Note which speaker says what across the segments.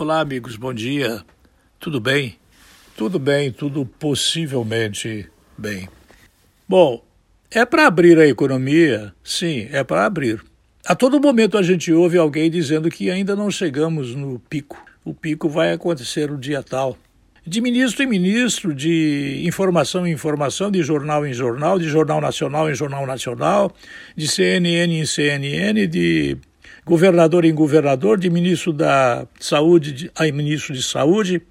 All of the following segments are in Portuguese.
Speaker 1: Olá, amigos, bom dia. Tudo bem? Tudo bem, tudo possivelmente bem. Bom, é para abrir a economia? Sim, é para abrir. A todo momento a gente ouve alguém dizendo que ainda não chegamos no pico. O pico vai acontecer no dia tal. De ministro em ministro, de informação em informação, de jornal em jornal, de jornal nacional em jornal nacional, de CNN em CNN, de governador em governador, de ministro da saúde a ministro de saúde.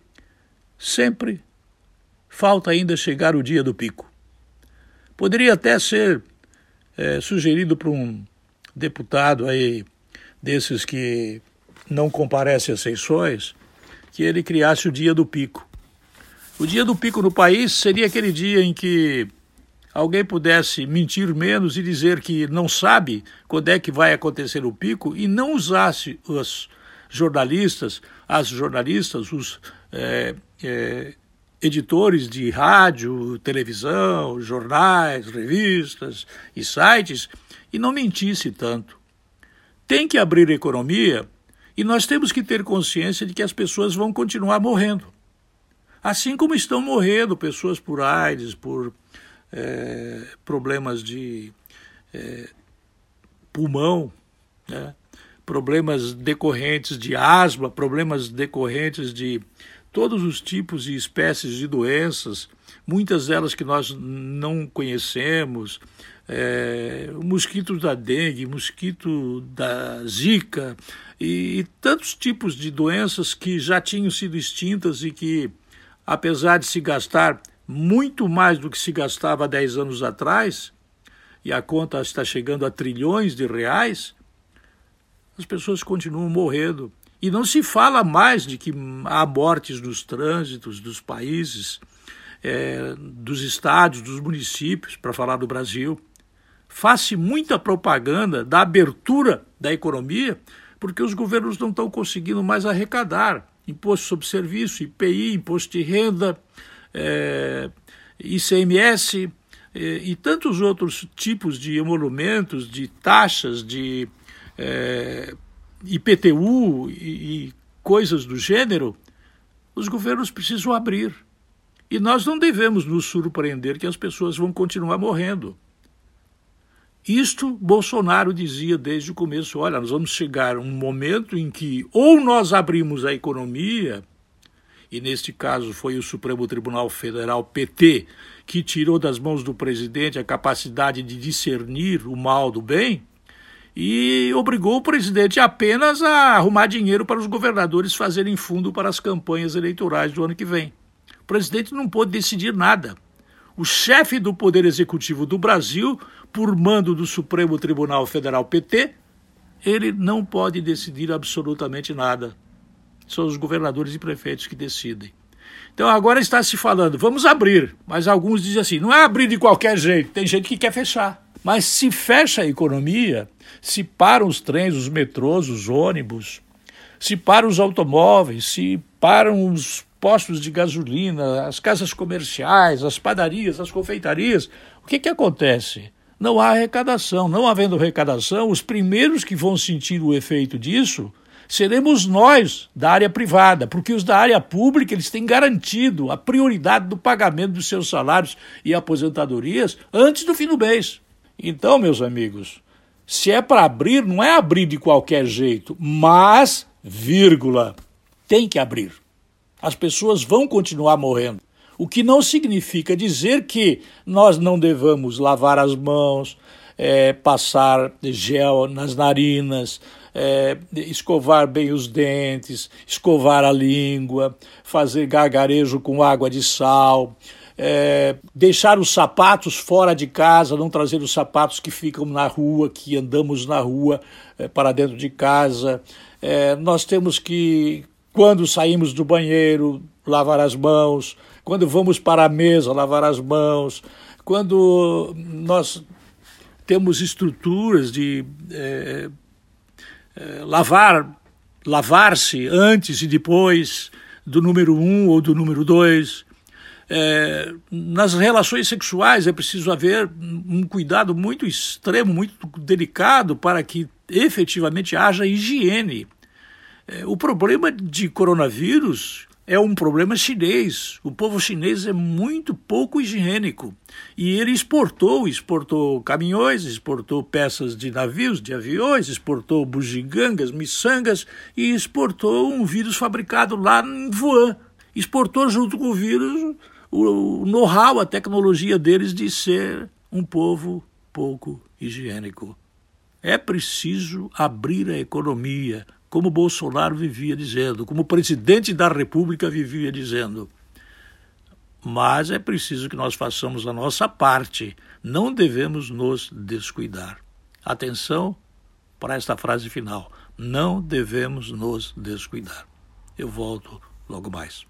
Speaker 1: Sempre falta ainda chegar o dia do pico. Poderia até ser é, sugerido para um deputado aí desses que não comparece às sessões que ele criasse o dia do pico. O dia do pico no país seria aquele dia em que alguém pudesse mentir menos e dizer que não sabe quando é que vai acontecer o pico e não usasse os jornalistas, as jornalistas, os é, é, editores de rádio, televisão, jornais, revistas e sites e não mentisse tanto. Tem que abrir economia e nós temos que ter consciência de que as pessoas vão continuar morrendo. Assim como estão morrendo pessoas por AIDS, por é, problemas de é, pulmão, né? problemas decorrentes de asma, problemas decorrentes de todos os tipos e espécies de doenças, muitas delas que nós não conhecemos, é, o mosquito da dengue, mosquito da zika e, e tantos tipos de doenças que já tinham sido extintas e que, apesar de se gastar muito mais do que se gastava há 10 anos atrás, e a conta está chegando a trilhões de reais, as pessoas continuam morrendo e não se fala mais de que há mortes nos trânsitos dos países, é, dos estados, dos municípios, para falar do Brasil. Faz-se muita propaganda da abertura da economia, porque os governos não estão conseguindo mais arrecadar imposto sobre serviço, IPI, imposto de renda, é, ICMS é, e tantos outros tipos de emolumentos, de taxas, de é, IPTU e, e coisas do gênero, os governos precisam abrir. E nós não devemos nos surpreender que as pessoas vão continuar morrendo. Isto Bolsonaro dizia desde o começo: olha, nós vamos chegar a um momento em que ou nós abrimos a economia, e neste caso foi o Supremo Tribunal Federal PT que tirou das mãos do presidente a capacidade de discernir o mal do bem, e obrigou o presidente apenas a arrumar dinheiro para os governadores fazerem fundo para as campanhas eleitorais do ano que vem. O presidente não pôde decidir nada. O chefe do Poder Executivo do Brasil, por mando do Supremo Tribunal Federal PT, ele não pode decidir absolutamente nada. São os governadores e prefeitos que decidem. Então agora está se falando, vamos abrir, mas alguns dizem assim, não é abrir de qualquer jeito, tem gente que quer fechar. Mas se fecha a economia, se param os trens, os metrôs, os ônibus, se param os automóveis, se param os postos de gasolina, as casas comerciais, as padarias, as confeitarias, o que, que acontece? Não há arrecadação. Não havendo arrecadação, os primeiros que vão sentir o efeito disso seremos nós da área privada, porque os da área pública eles têm garantido a prioridade do pagamento dos seus salários e aposentadorias antes do fim do mês. Então, meus amigos, se é para abrir, não é abrir de qualquer jeito, mas, vírgula, tem que abrir. As pessoas vão continuar morrendo. O que não significa dizer que nós não devamos lavar as mãos, é, passar gel nas narinas, é, escovar bem os dentes, escovar a língua, fazer gargarejo com água de sal, é, deixar os sapatos fora de casa, não trazer os sapatos que ficam na rua, que andamos na rua é, para dentro de casa. É, nós temos que, quando saímos do banheiro, lavar as mãos, quando vamos para a mesa, lavar as mãos, quando nós temos estruturas de é, lavar, lavar-se antes e depois do número um ou do número dois. É, nas relações sexuais é preciso haver um cuidado muito extremo, muito delicado para que efetivamente haja higiene. É, o problema de coronavírus é um problema chinês. O povo chinês é muito pouco higiênico. E ele exportou, exportou caminhões, exportou peças de navios, de aviões, exportou bugigangas, miçangas e exportou um vírus fabricado lá em Wuhan. Exportou junto com o vírus o know-how, a tecnologia deles de ser um povo pouco higiênico. É preciso abrir a economia, como Bolsonaro vivia dizendo, como o presidente da República vivia dizendo. Mas é preciso que nós façamos a nossa parte, não devemos nos descuidar. Atenção para esta frase final: não devemos nos descuidar. Eu volto logo mais.